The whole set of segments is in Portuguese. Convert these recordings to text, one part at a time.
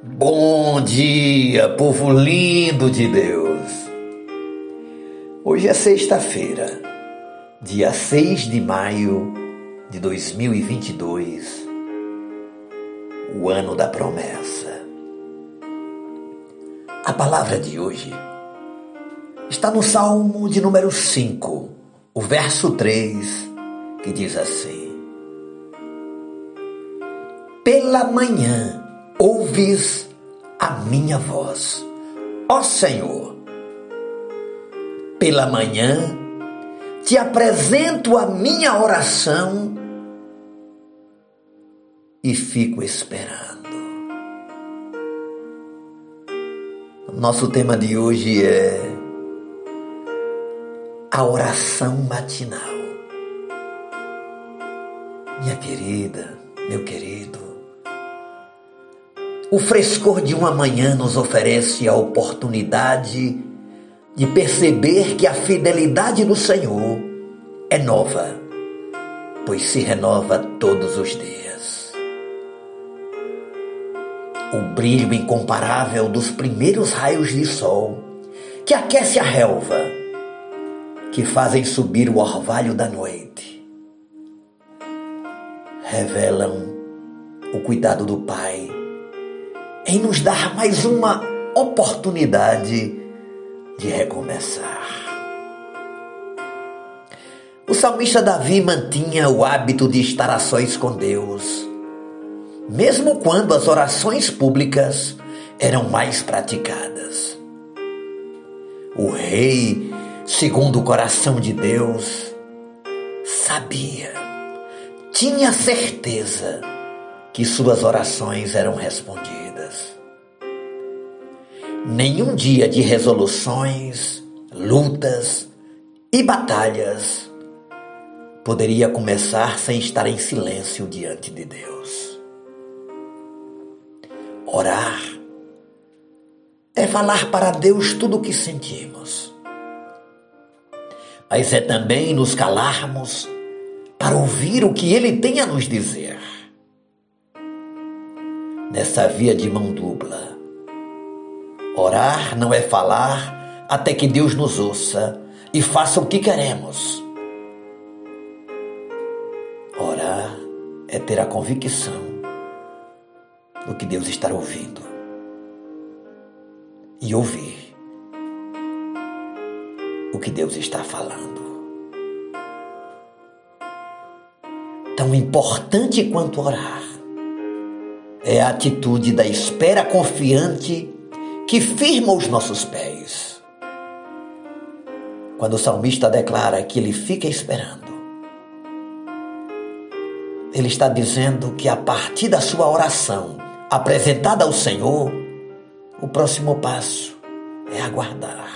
Bom dia, povo lindo de Deus! Hoje é sexta-feira, dia 6 de maio de 2022, o ano da promessa. A palavra de hoje está no Salmo de número 5, o verso 3, que diz assim: Pela manhã ouves a minha voz, ó Senhor. Pela manhã te apresento a minha oração e fico esperando. Nosso tema de hoje é a oração matinal. Minha querida, meu querido, o frescor de uma manhã nos oferece a oportunidade de perceber que a fidelidade do Senhor é nova, pois se renova todos os dias. O brilho incomparável dos primeiros raios de sol que aquece a relva, que fazem subir o orvalho da noite, revelam o cuidado do Pai em nos dar mais uma oportunidade de recomeçar. O salmista Davi mantinha o hábito de estar a sós com Deus, mesmo quando as orações públicas eram mais praticadas. O rei, segundo o coração de Deus, sabia, tinha certeza que suas orações eram respondidas nenhum dia de resoluções, lutas e batalhas poderia começar sem estar em silêncio diante de Deus. Orar é falar para Deus tudo o que sentimos, mas é também nos calarmos para ouvir o que Ele tem a nos dizer. Nessa via de mão dupla, Orar não é falar até que Deus nos ouça e faça o que queremos. Orar é ter a convicção do que Deus está ouvindo e ouvir o que Deus está falando. Tão importante quanto orar é a atitude da espera confiante que firma os nossos pés. Quando o salmista declara que ele fica esperando, ele está dizendo que a partir da sua oração apresentada ao Senhor, o próximo passo é aguardar.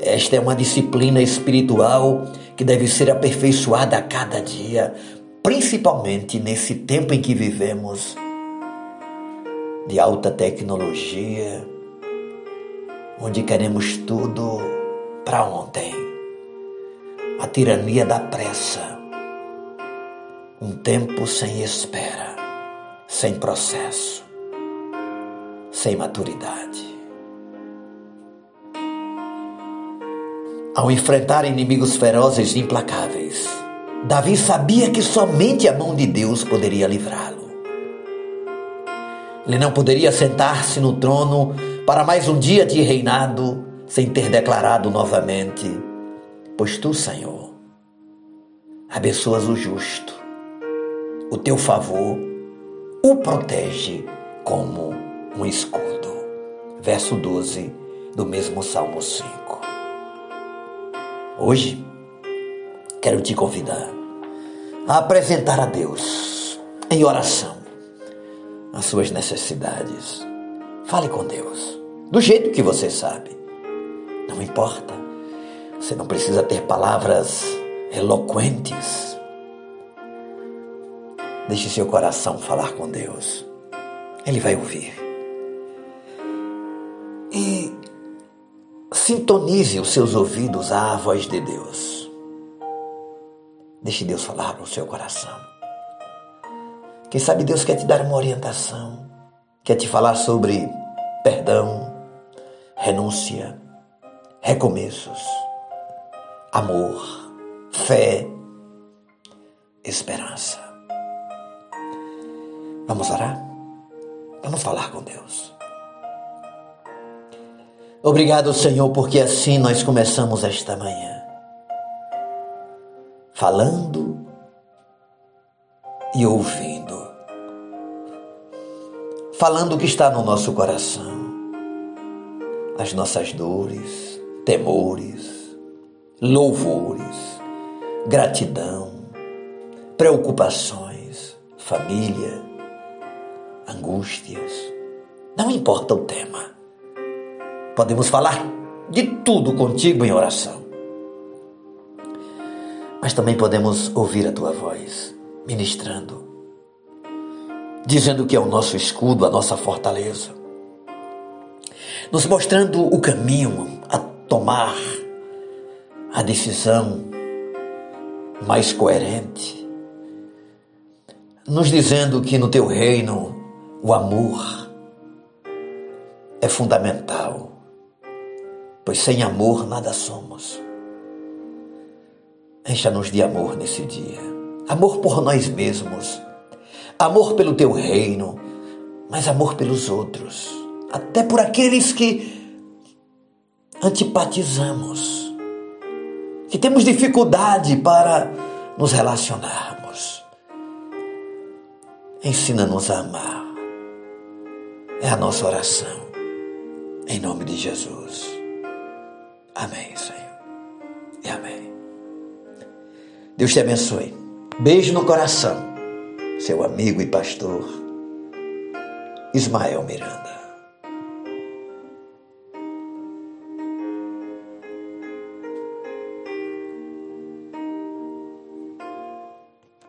Esta é uma disciplina espiritual que deve ser aperfeiçoada a cada dia, principalmente nesse tempo em que vivemos de alta tecnologia, onde queremos tudo para ontem. A tirania da pressa. Um tempo sem espera, sem processo, sem maturidade. Ao enfrentar inimigos ferozes e implacáveis, Davi sabia que somente a mão de Deus poderia livrá-lo. Ele não poderia sentar-se no trono para mais um dia de reinado sem ter declarado novamente: Pois tu, Senhor, abençoas o justo, o teu favor o protege como um escudo. Verso 12 do mesmo Salmo 5. Hoje, quero te convidar a apresentar a Deus em oração as suas necessidades. Fale com Deus, do jeito que você sabe. Não importa. Você não precisa ter palavras eloquentes. Deixe seu coração falar com Deus. Ele vai ouvir. E sintonize os seus ouvidos à voz de Deus. Deixe Deus falar no seu coração. Quem sabe Deus quer te dar uma orientação, quer te falar sobre perdão, renúncia, recomeços, amor, fé, esperança. Vamos orar? Vamos falar com Deus. Obrigado, Senhor, porque assim nós começamos esta manhã. Falando e ouvindo. Falando o que está no nosso coração. As nossas dores, temores, louvores, gratidão, preocupações, família, angústias. Não importa o tema. Podemos falar de tudo contigo em oração. Mas também podemos ouvir a tua voz ministrando, dizendo que é o nosso escudo, a nossa fortaleza, nos mostrando o caminho a tomar, a decisão mais coerente, nos dizendo que no teu reino o amor é fundamental, pois sem amor nada somos. Encha-nos de amor nesse dia. Amor por nós mesmos, amor pelo teu reino, mas amor pelos outros, até por aqueles que antipatizamos, que temos dificuldade para nos relacionarmos. Ensina-nos a amar é a nossa oração. Em nome de Jesus. Amém, Senhor. E amém. Deus te abençoe. Beijo no coração. Seu amigo e pastor Ismael Miranda.